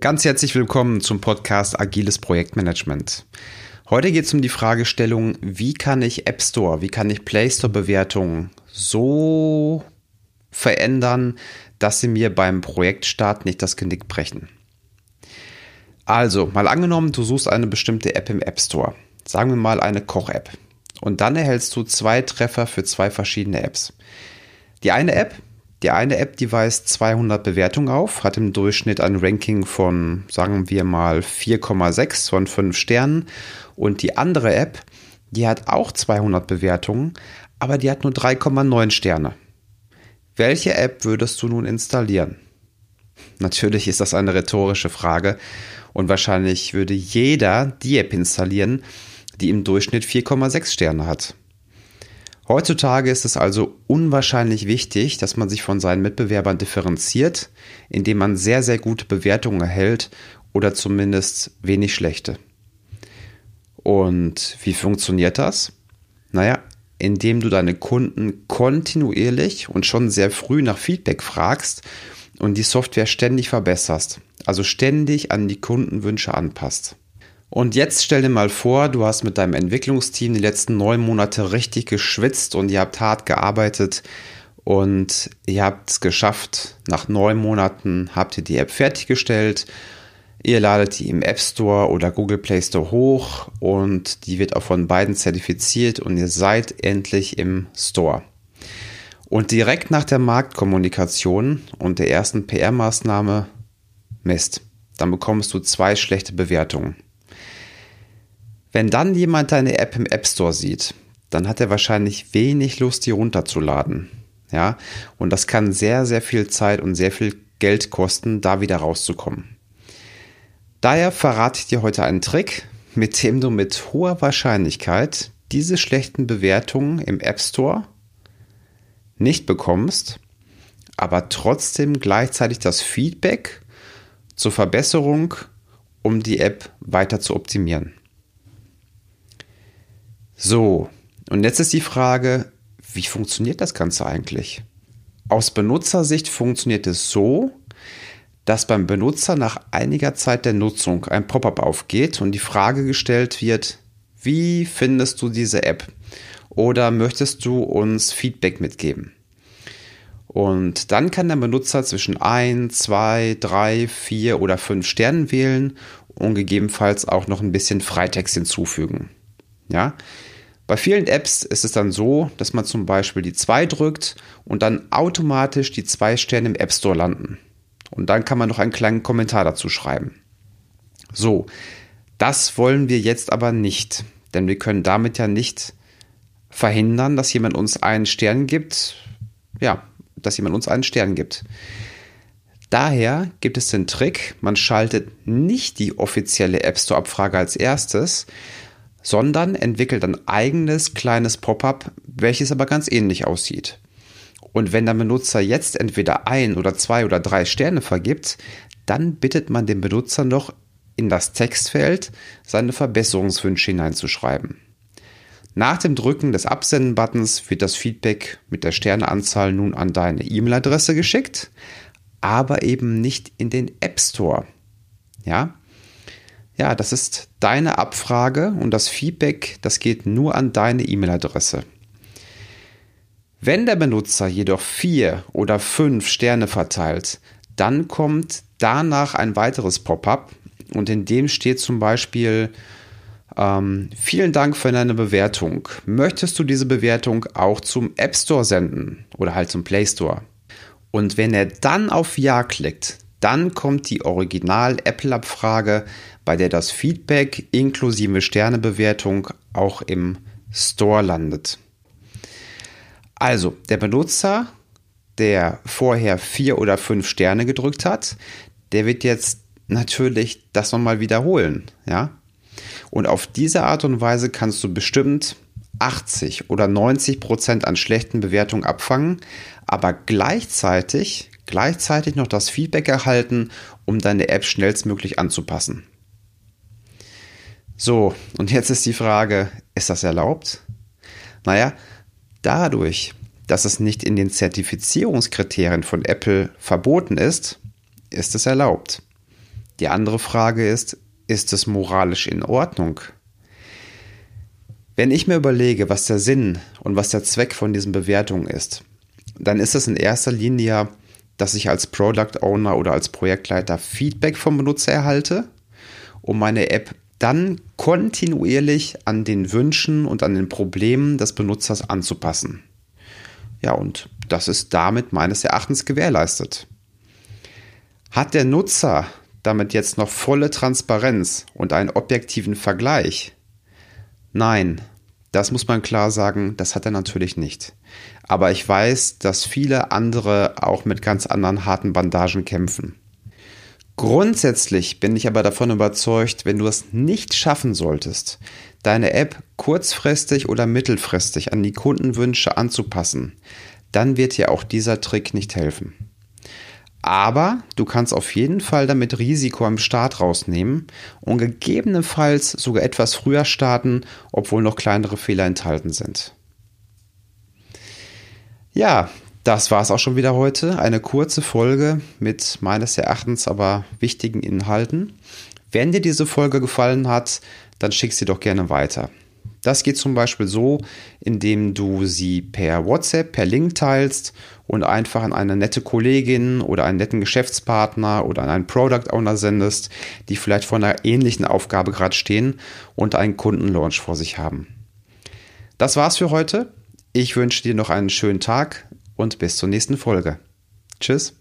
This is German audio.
Ganz herzlich willkommen zum Podcast Agiles Projektmanagement. Heute geht es um die Fragestellung, wie kann ich App Store, wie kann ich Play Store Bewertungen so verändern, dass sie mir beim Projektstart nicht das Genick brechen. Also, mal angenommen, du suchst eine bestimmte App im App Store. Sagen wir mal eine Koch-App. Und dann erhältst du zwei Treffer für zwei verschiedene Apps. Die eine App, die eine App, die weist 200 Bewertungen auf, hat im Durchschnitt ein Ranking von, sagen wir mal, 4,6 von 5 Sternen. Und die andere App, die hat auch 200 Bewertungen, aber die hat nur 3,9 Sterne. Welche App würdest du nun installieren? Natürlich ist das eine rhetorische Frage und wahrscheinlich würde jeder die App installieren, die im Durchschnitt 4,6 Sterne hat. Heutzutage ist es also unwahrscheinlich wichtig, dass man sich von seinen Mitbewerbern differenziert, indem man sehr, sehr gute Bewertungen erhält oder zumindest wenig schlechte. Und wie funktioniert das? Naja, indem du deine Kunden kontinuierlich und schon sehr früh nach Feedback fragst und die Software ständig verbesserst, also ständig an die Kundenwünsche anpasst. Und jetzt stell dir mal vor, du hast mit deinem Entwicklungsteam die letzten neun Monate richtig geschwitzt und ihr habt hart gearbeitet und ihr habt es geschafft. Nach neun Monaten habt ihr die App fertiggestellt Ihr ladet die im App Store oder Google Play Store hoch und die wird auch von beiden zertifiziert und ihr seid endlich im Store. Und direkt nach der Marktkommunikation und der ersten PR-Maßnahme Mist, dann bekommst du zwei schlechte Bewertungen. Wenn dann jemand deine App im App Store sieht, dann hat er wahrscheinlich wenig Lust, die runterzuladen. Ja, und das kann sehr, sehr viel Zeit und sehr viel Geld kosten, da wieder rauszukommen. Daher verrate ich dir heute einen Trick, mit dem du mit hoher Wahrscheinlichkeit diese schlechten Bewertungen im App Store nicht bekommst, aber trotzdem gleichzeitig das Feedback zur Verbesserung, um die App weiter zu optimieren. So, und jetzt ist die Frage, wie funktioniert das Ganze eigentlich? Aus Benutzersicht funktioniert es so, dass beim Benutzer nach einiger Zeit der Nutzung ein Pop-up aufgeht und die Frage gestellt wird, wie findest du diese App? Oder möchtest du uns Feedback mitgeben? Und dann kann der Benutzer zwischen 1, 2, 3, 4 oder 5 Sternen wählen und gegebenenfalls auch noch ein bisschen Freitext hinzufügen. Ja? Bei vielen Apps ist es dann so, dass man zum Beispiel die 2 drückt und dann automatisch die 2 Sterne im App Store landen. Und dann kann man noch einen kleinen Kommentar dazu schreiben. So, das wollen wir jetzt aber nicht, denn wir können damit ja nicht verhindern, dass jemand uns einen Stern gibt. Ja, dass jemand uns einen Stern gibt. Daher gibt es den Trick, man schaltet nicht die offizielle App Store Abfrage als erstes, sondern entwickelt ein eigenes kleines Pop-up, welches aber ganz ähnlich aussieht. Und wenn der Benutzer jetzt entweder ein oder zwei oder drei Sterne vergibt, dann bittet man den Benutzer noch in das Textfeld seine Verbesserungswünsche hineinzuschreiben. Nach dem Drücken des Absenden-Buttons wird das Feedback mit der Sterneanzahl nun an deine E-Mail-Adresse geschickt, aber eben nicht in den App Store. Ja? Ja, das ist deine Abfrage und das Feedback, das geht nur an deine E-Mail-Adresse. Wenn der Benutzer jedoch vier oder fünf Sterne verteilt, dann kommt danach ein weiteres Pop-up und in dem steht zum Beispiel ähm, vielen Dank für deine Bewertung. Möchtest du diese Bewertung auch zum App Store senden oder halt zum Play Store? Und wenn er dann auf Ja klickt, dann kommt die Original Apple Abfrage, bei der das Feedback inklusive Sternebewertung auch im Store landet. Also, der Benutzer, der vorher vier oder fünf Sterne gedrückt hat, der wird jetzt natürlich das nochmal wiederholen, ja. Und auf diese Art und Weise kannst du bestimmt 80 oder 90 Prozent an schlechten Bewertungen abfangen, aber gleichzeitig, gleichzeitig noch das Feedback erhalten, um deine App schnellstmöglich anzupassen. So, und jetzt ist die Frage, ist das erlaubt? Naja, Dadurch, dass es nicht in den Zertifizierungskriterien von Apple verboten ist, ist es erlaubt. Die andere Frage ist, ist es moralisch in Ordnung? Wenn ich mir überlege, was der Sinn und was der Zweck von diesen Bewertungen ist, dann ist es in erster Linie, dass ich als Product Owner oder als Projektleiter Feedback vom Benutzer erhalte, um meine App dann kontinuierlich an den Wünschen und an den Problemen des Benutzers anzupassen. Ja, und das ist damit meines Erachtens gewährleistet. Hat der Nutzer damit jetzt noch volle Transparenz und einen objektiven Vergleich? Nein, das muss man klar sagen, das hat er natürlich nicht. Aber ich weiß, dass viele andere auch mit ganz anderen harten Bandagen kämpfen. Grundsätzlich bin ich aber davon überzeugt, wenn du es nicht schaffen solltest, deine App kurzfristig oder mittelfristig an die Kundenwünsche anzupassen, dann wird dir auch dieser Trick nicht helfen. Aber du kannst auf jeden Fall damit Risiko am Start rausnehmen und gegebenenfalls sogar etwas früher starten, obwohl noch kleinere Fehler enthalten sind. Ja, das war es auch schon wieder heute. Eine kurze Folge mit meines Erachtens aber wichtigen Inhalten. Wenn dir diese Folge gefallen hat, dann schick sie doch gerne weiter. Das geht zum Beispiel so, indem du sie per WhatsApp, per Link teilst und einfach an eine nette Kollegin oder einen netten Geschäftspartner oder an einen Product Owner sendest, die vielleicht vor einer ähnlichen Aufgabe gerade stehen und einen Kundenlaunch vor sich haben. Das war's für heute. Ich wünsche dir noch einen schönen Tag und bis zur nächsten Folge. Tschüss.